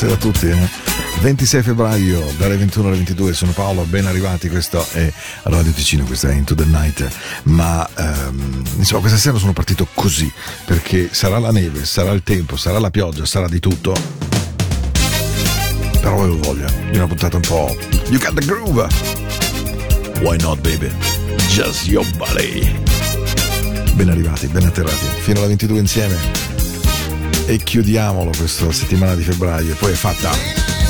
Buonasera a tutti. Eh. 26 febbraio dalle 21 alle 22 sono Paolo, ben arrivati, questo è Radio Ticino, questa è Into the Night, ma ehm, insomma questa sera sono partito così perché sarà la neve, sarà il tempo, sarà la pioggia, sarà di tutto, però avevo voglia di una puntata un po'... You got the groove! Why not baby? Just your body! Ben arrivati, ben atterrati, fino alle 22 insieme e chiudiamolo questa settimana di febbraio, poi è fatta.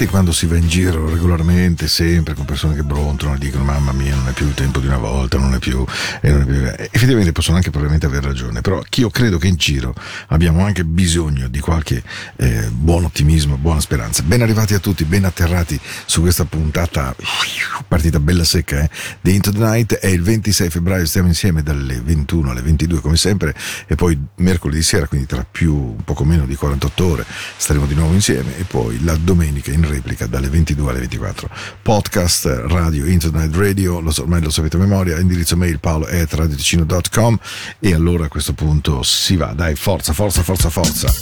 How. Avete in mente quando si va in giro regolarmente, sempre con persone che brontolano e dicono mamma mia non è più il tempo di una volta, non è più... E non è più... eh, Effettivamente possono anche probabilmente aver ragione, però io credo che in giro abbiamo anche bisogno di qualche eh, buon ottimismo, buona speranza. Ben arrivati a tutti, ben atterrati su questa puntata partita bella secca eh, di Into the Night. È il 26 febbraio, stiamo insieme dalle 21 alle 22 come sempre e poi mercoledì sera, quindi tra più un poco meno di 48 ore staremo di nuovo insieme e poi la domenica in replica dalle 22 alle 24. Podcast, radio, internet, radio, lo so, ormai lo sapete a memoria, indirizzo mail paolo.radioticino.com e allora a questo punto si va, dai, forza, forza, forza, forza.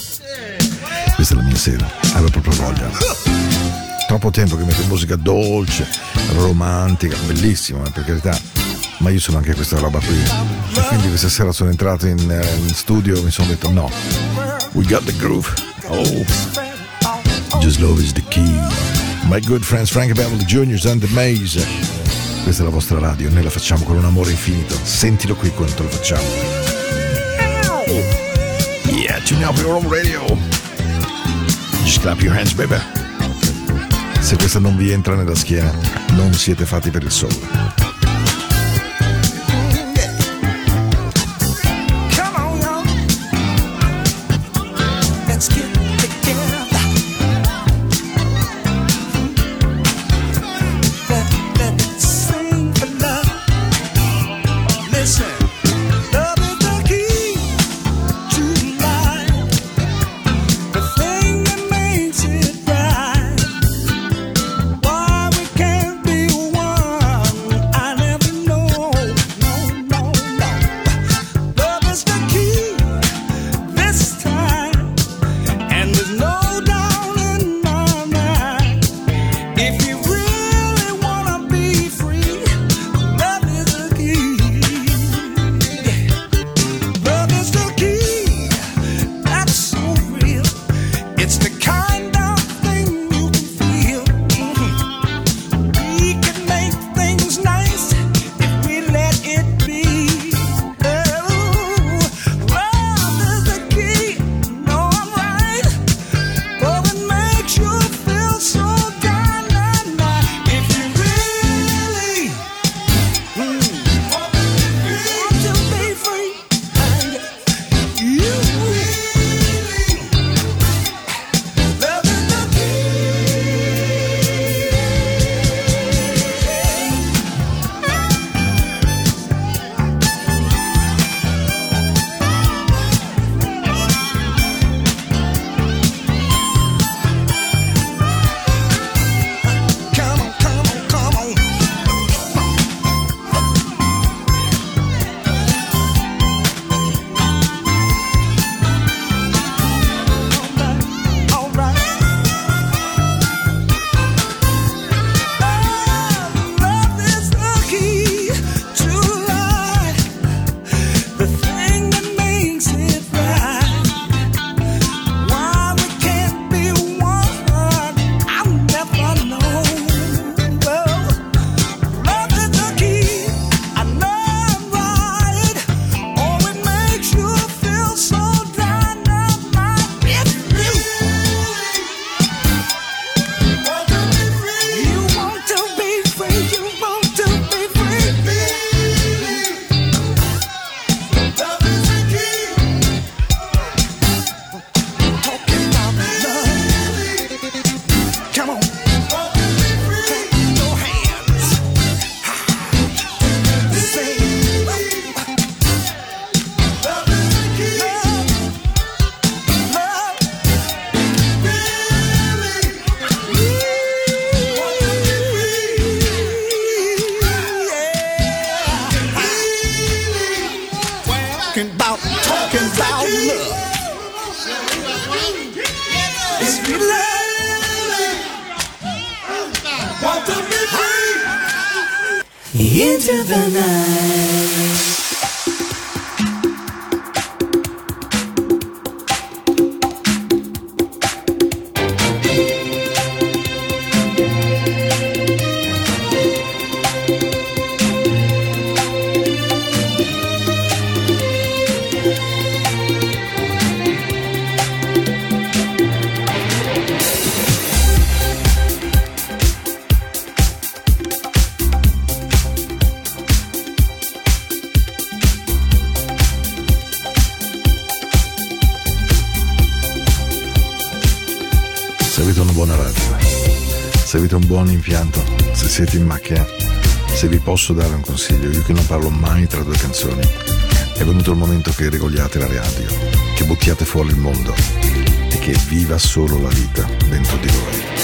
Questa è la mia sera, avevo proprio voglia. Troppo tempo che metto musica dolce, romantica, bellissima, per carità. Ma io sono anche questa roba qui. E quindi questa sera sono entrato in, eh, in studio e mi sono detto no. We got the groove. Oh. Just love is the key. My good friends Frank Beverly Jr. and the Maze. Questa è la vostra radio, noi la facciamo con un amore infinito. Sentilo qui quanto lo facciamo. Yeah, tune up your own radio. Just clap your hands, baby. Se questa non vi entra nella schiena, non siete fatti per il sole. Buon impianto, se siete in macchina, se vi posso dare un consiglio, io che non parlo mai tra due canzoni, è venuto il momento che regoliate la radio, che buttiate fuori il mondo e che viva solo la vita dentro di voi.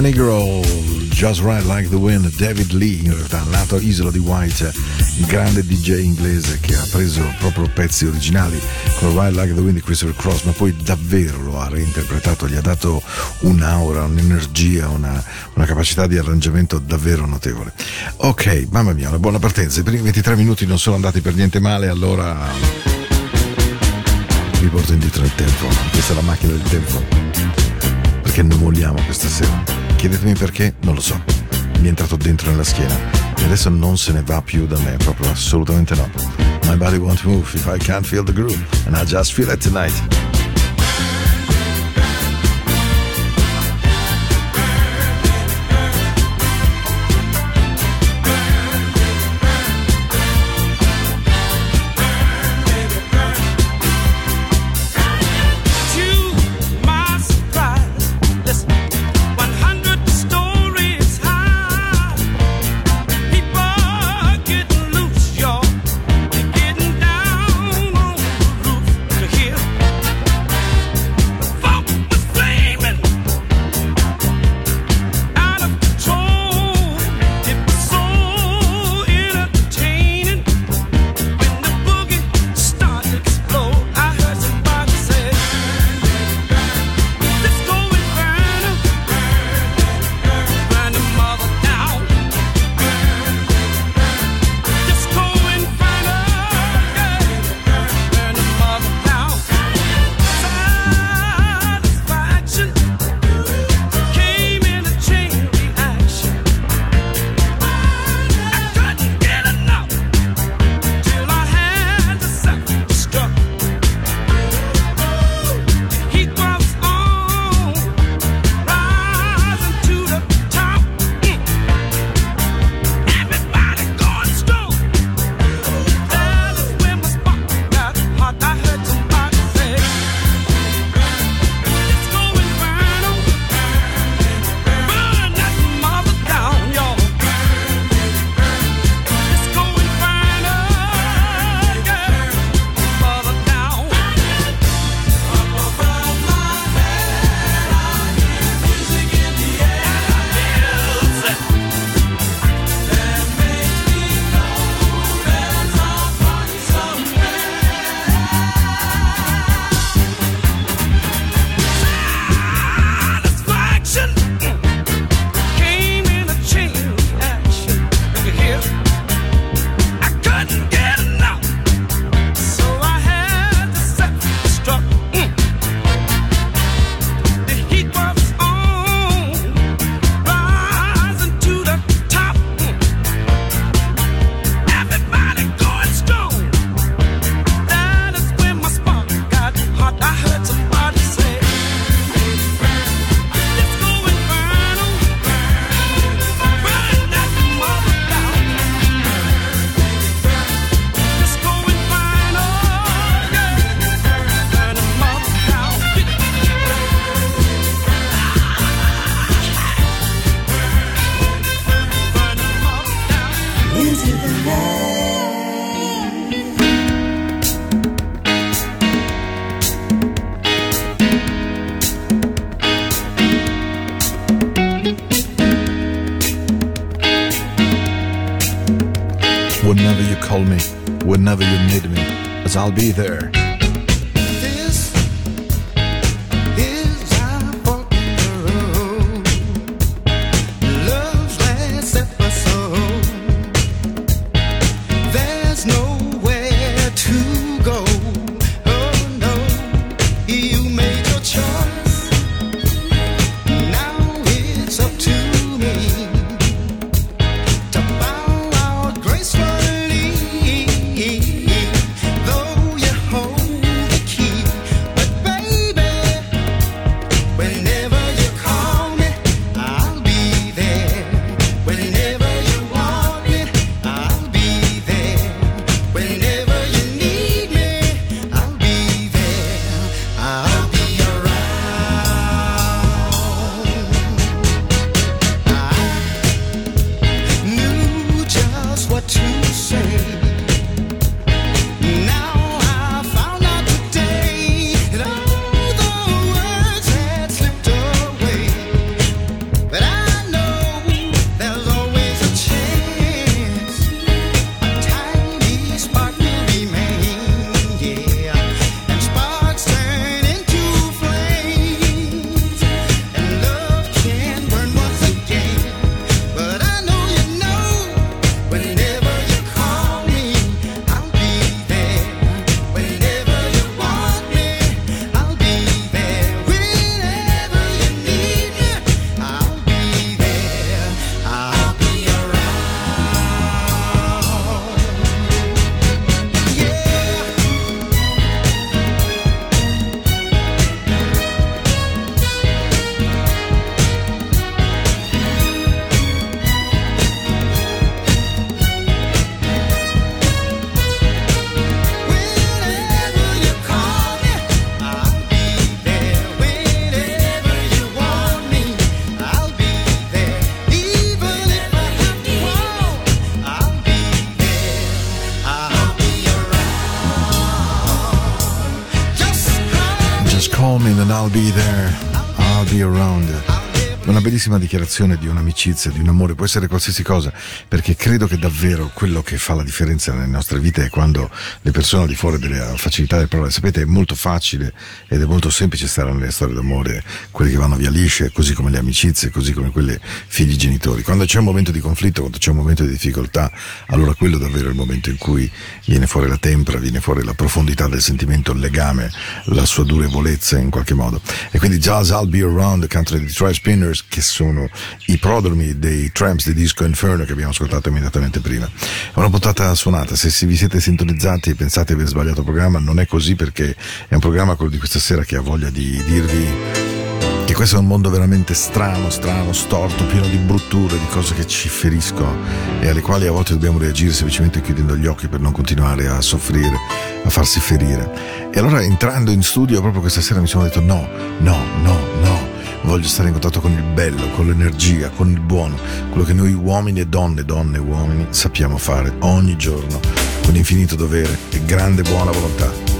Johnny Grohl, Just Ride Like the Wind, David Lee, in realtà nato Isola di White, grande DJ inglese che ha preso proprio pezzi originali con Ride Like the Wind di Christopher Cross, ma poi davvero lo ha reinterpretato, gli ha dato un'aura, un'energia, una, una capacità di arrangiamento davvero notevole. Ok, mamma mia, una buona partenza. I primi 23 minuti non sono andati per niente male, allora vi porto indietro nel tempo. Questa è la macchina del tempo. Perché non molliamo questa sera. Chiedetemi perché, non lo so. Mi è entrato dentro nella schiena e adesso non se ne va più da me, proprio assolutamente no. My body won't move if I can't feel the groove, and I just feel it tonight. Be there. Woman and I'll be there, I'll be around. Una bellissima dichiarazione di un'amicizia, di un amore, può essere qualsiasi cosa, perché credo che davvero quello che fa la differenza nelle nostre vite è quando le persone al di fuori della facilità delle parole, sapete, è molto facile ed è molto semplice stare nelle storie d'amore, quelle che vanno via lisce, così come le amicizie, così come quelle figli genitori. Quando c'è un momento di conflitto, quando c'è un momento di difficoltà, allora quello davvero è il momento in cui viene fuori la tempra, viene fuori la profondità del sentimento, il legame, la sua durevolezza in qualche modo. E quindi Jazz I'll Be Around, dei Detroit Spinners, che sono i prodromi dei Tramps di Disco Inferno che abbiamo ascoltato immediatamente prima. È una puntata suonata, se vi siete sintonizzati e pensate di aver sbagliato programma, non è così perché è un programma quello di questa sera che ha voglia di dirvi che questo è un mondo veramente strano, strano, storto, pieno di brutture, di cose che ci feriscono e alle quali a volte dobbiamo reagire semplicemente chiudendo gli occhi per non continuare a soffrire, a farsi ferire. E allora entrando in studio proprio questa sera mi sono detto no, no, no, no. Voglio stare in contatto con il bello, con l'energia, con il buono, quello che noi uomini e donne, donne e uomini sappiamo fare ogni giorno con infinito dovere e grande buona volontà.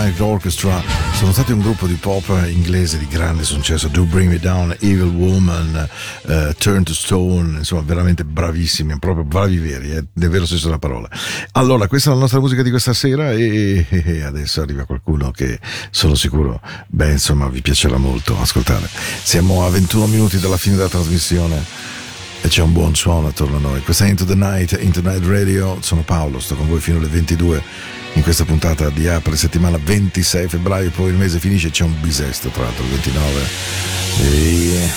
Light Orchestra sono stati un gruppo di pop inglese di grande successo. Do Bring Me Down, Evil Woman, eh, Turn to Stone, insomma, veramente bravissimi, proprio bravi veri, eh, nel vero senso della parola. Allora, questa è la nostra musica di questa sera e, e adesso arriva qualcuno che sono sicuro, beh, insomma, vi piacerà molto ascoltare. Siamo a 21 minuti dalla fine della trasmissione e c'è un buon suono attorno a noi. Questa è Into the Night, Into the Night Radio, sono Paolo, sto con voi fino alle 22 in questa puntata di apre settimana 26 febbraio, poi il mese finisce, c'è un bisesto tra l'altro il 29. E...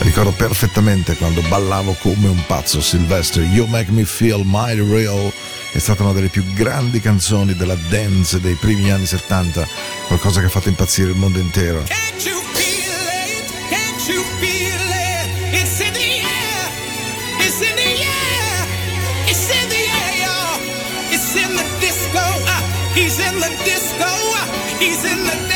Ricordo perfettamente quando ballavo come un pazzo Silvestre, You Make Me Feel Mighty Real, è stata una delle più grandi canzoni della dance dei primi anni 70, qualcosa che ha fatto impazzire il mondo intero. It's in the air. It's in the he's in the disco. He's in the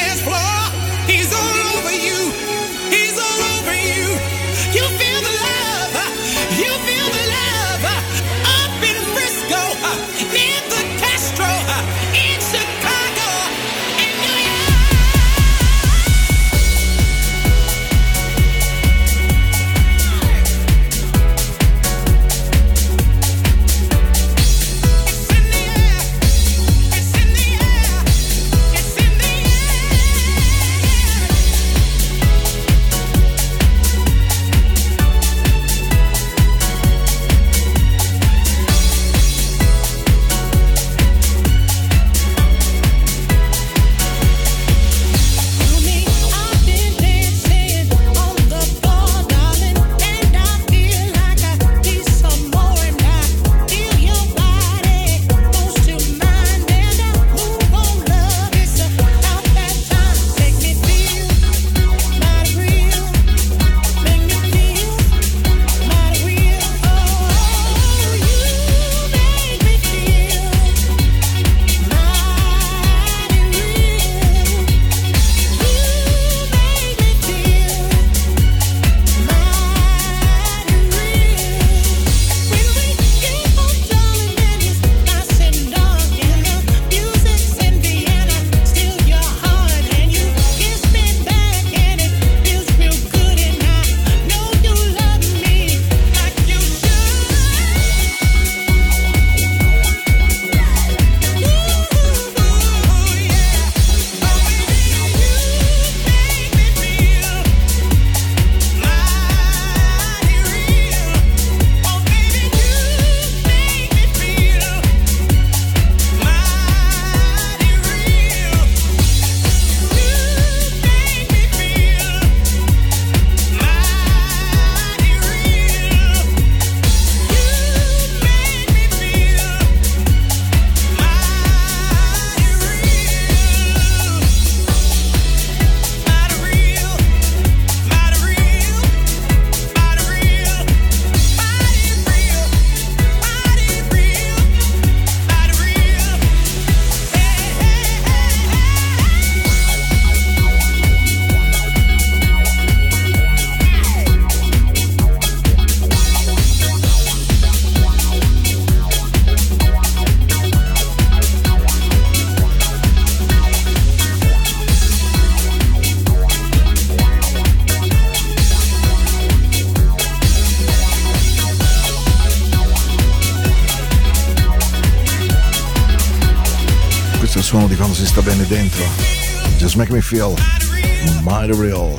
mighty real.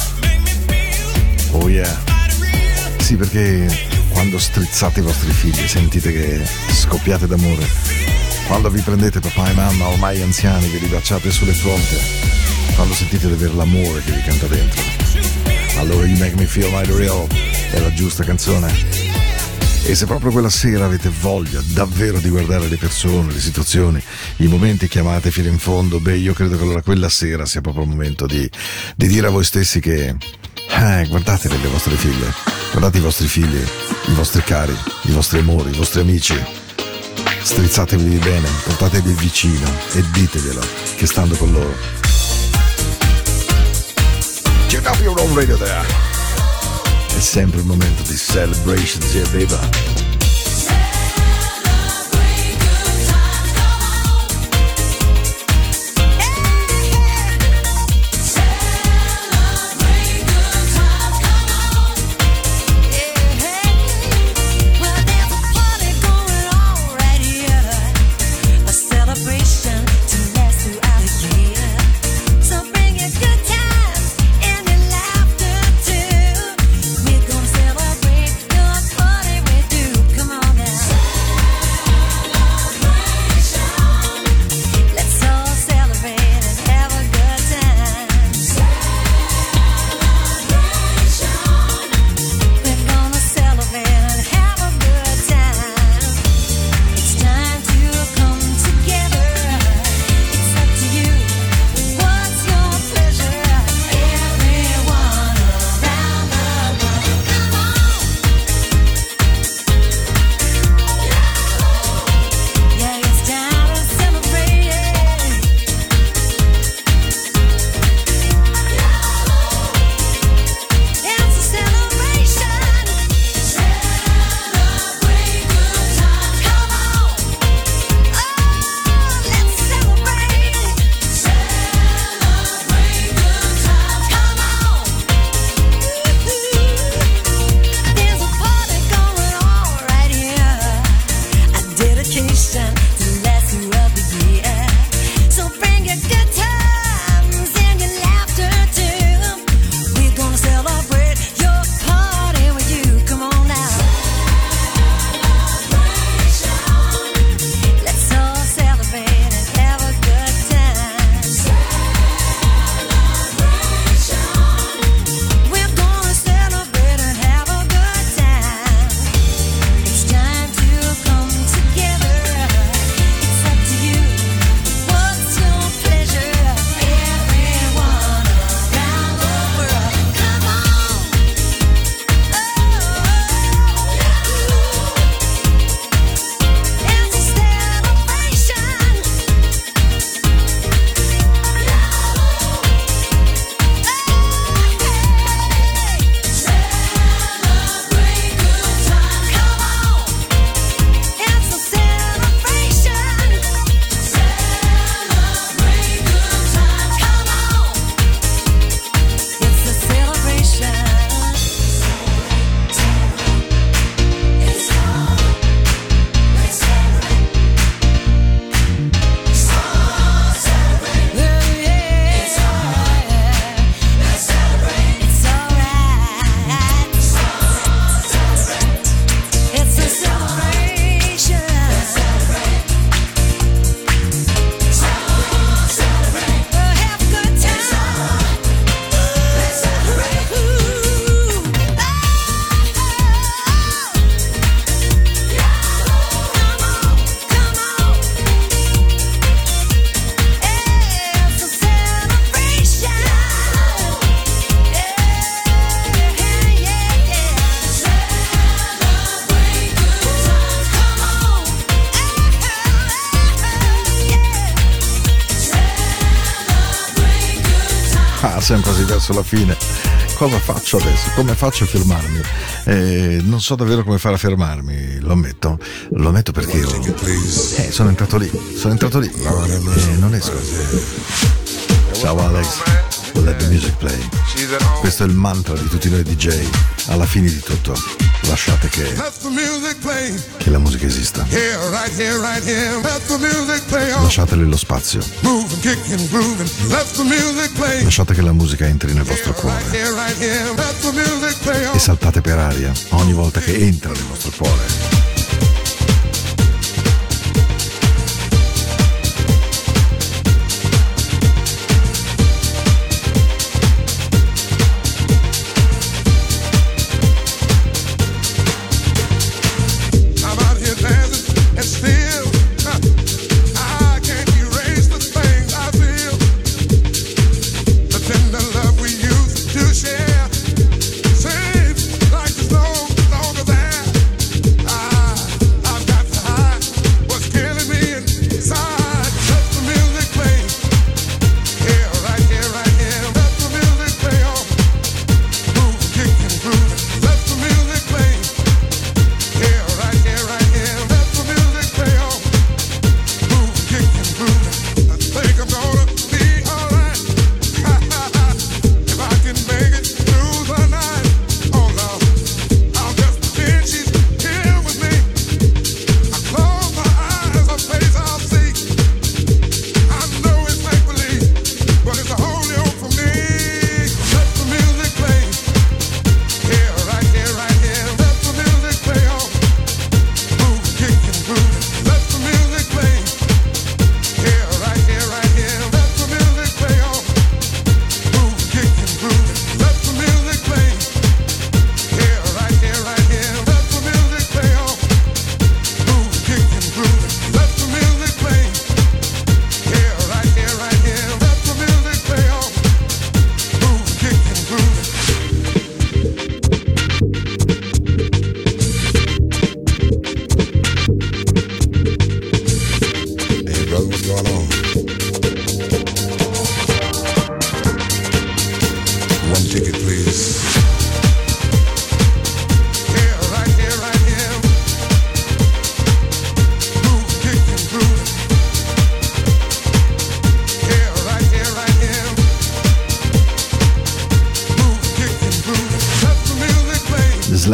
Oh yeah. Sì, perché quando strizzate i vostri figli sentite che scoppiate d'amore. Quando vi prendete papà e mamma ormai anziani, vi ribaciate sulle fronte. Quando sentite di avere l'amore che vi canta dentro. Allora You Make Me Feel Mighty Real è la giusta canzone. E se proprio quella sera avete voglia davvero di guardare le persone, le situazioni, i momenti chiamate fino in fondo, beh, io credo che allora quella sera sia proprio il momento di, di dire a voi stessi che eh, guardate le vostre figlie, guardate i vostri figli, i vostri cari, i vostri amori, i vostri amici. Strizzatevi bene, portatevi vicino e diteglielo che stando con loro. Check up your own radio there. È sempre il momento di celebration, yeah, baby. Verso la fine. Cosa faccio adesso? Come faccio a fermarmi? Eh, non so davvero come fare a fermarmi, lo ammetto. Lo ammetto perché io, eh, sono entrato lì, sono entrato lì e non esco. Ciao Alex, let the music play. Questo è il mantra di tutti noi DJ. Alla fine di tutto, lasciate che, che la musica esista. Lasciatele lo spazio. Lasciate che la musica entri nel vostro cuore. E saltate per aria ogni volta che entra nel vostro cuore.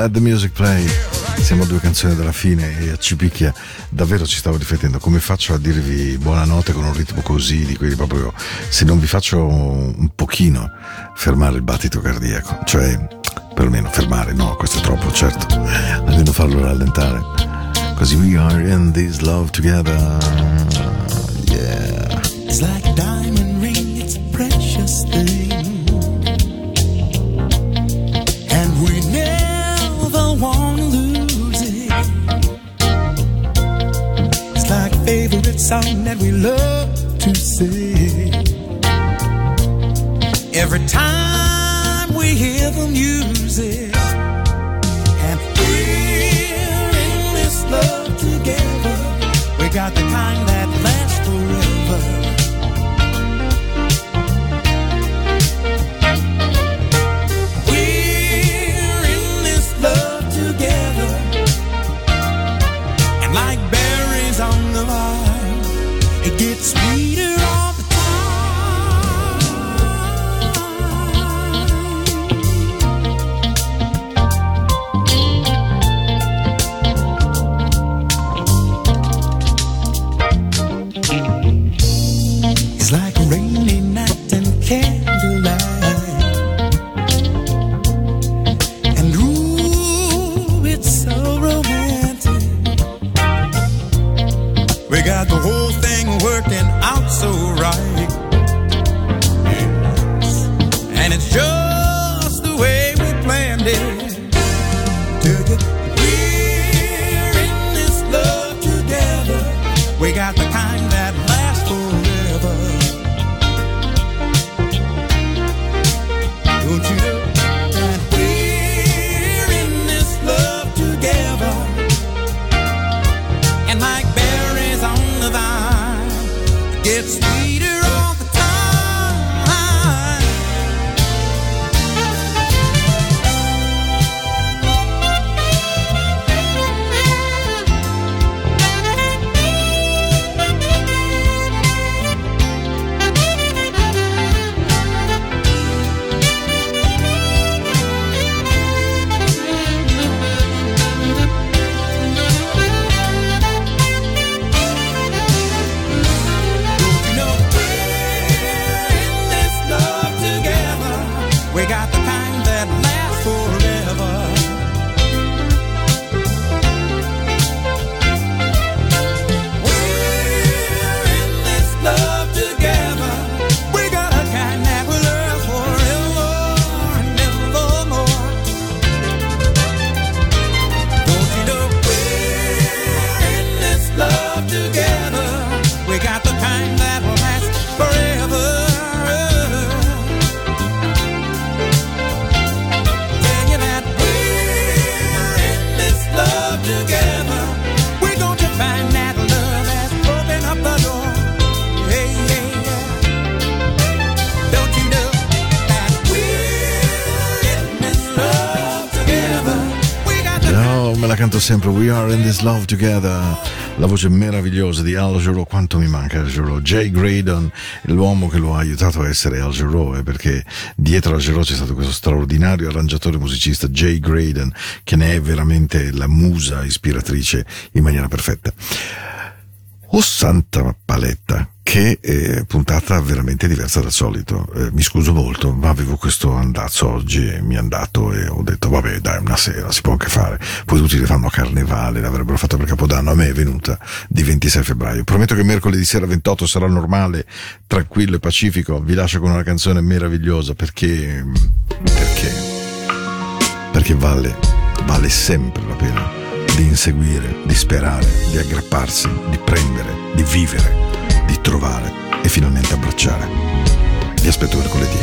Let the music play. Siamo a due canzoni dalla fine e a Cipicchia davvero ci stavo riflettendo come faccio a dirvi buonanotte con un ritmo così, di quelli proprio se non vi faccio un pochino fermare il battito cardiaco, cioè perlomeno fermare, no, questo è troppo, certo, almeno farlo rallentare. Così we are in this love together. Yeah. It's like a diamond ring, it's a precious thing. Favorite song that we love to sing. Every time we hear the music, and we're in this love together. We got the kind that lasts forever. Sempre We are in this love together la voce meravigliosa di Al Jarreau quanto mi manca Al Jarreau Jay Graydon l'uomo che lo ha aiutato a essere Al Jarreau eh, perché dietro Al Jarreau c'è stato questo straordinario arrangiatore musicista Jay Graydon che ne è veramente la musa ispiratrice in maniera perfetta Oh santa paletta, che eh, puntata veramente diversa dal solito. Eh, mi scuso molto, ma avevo questo andazzo oggi e mi è andato e ho detto vabbè dai una sera si può anche fare. Poi tutti le fanno a carnevale, l'avrebbero fatto per Capodanno, a me è venuta di 26 febbraio. Prometto che mercoledì sera 28 sarà normale, tranquillo e pacifico. Vi lascio con una canzone meravigliosa perché... perché... perché vale, vale sempre la pena di inseguire, di sperare, di aggrapparsi, di prendere, di vivere, di trovare e finalmente abbracciare. Vi aspetto mercoledì.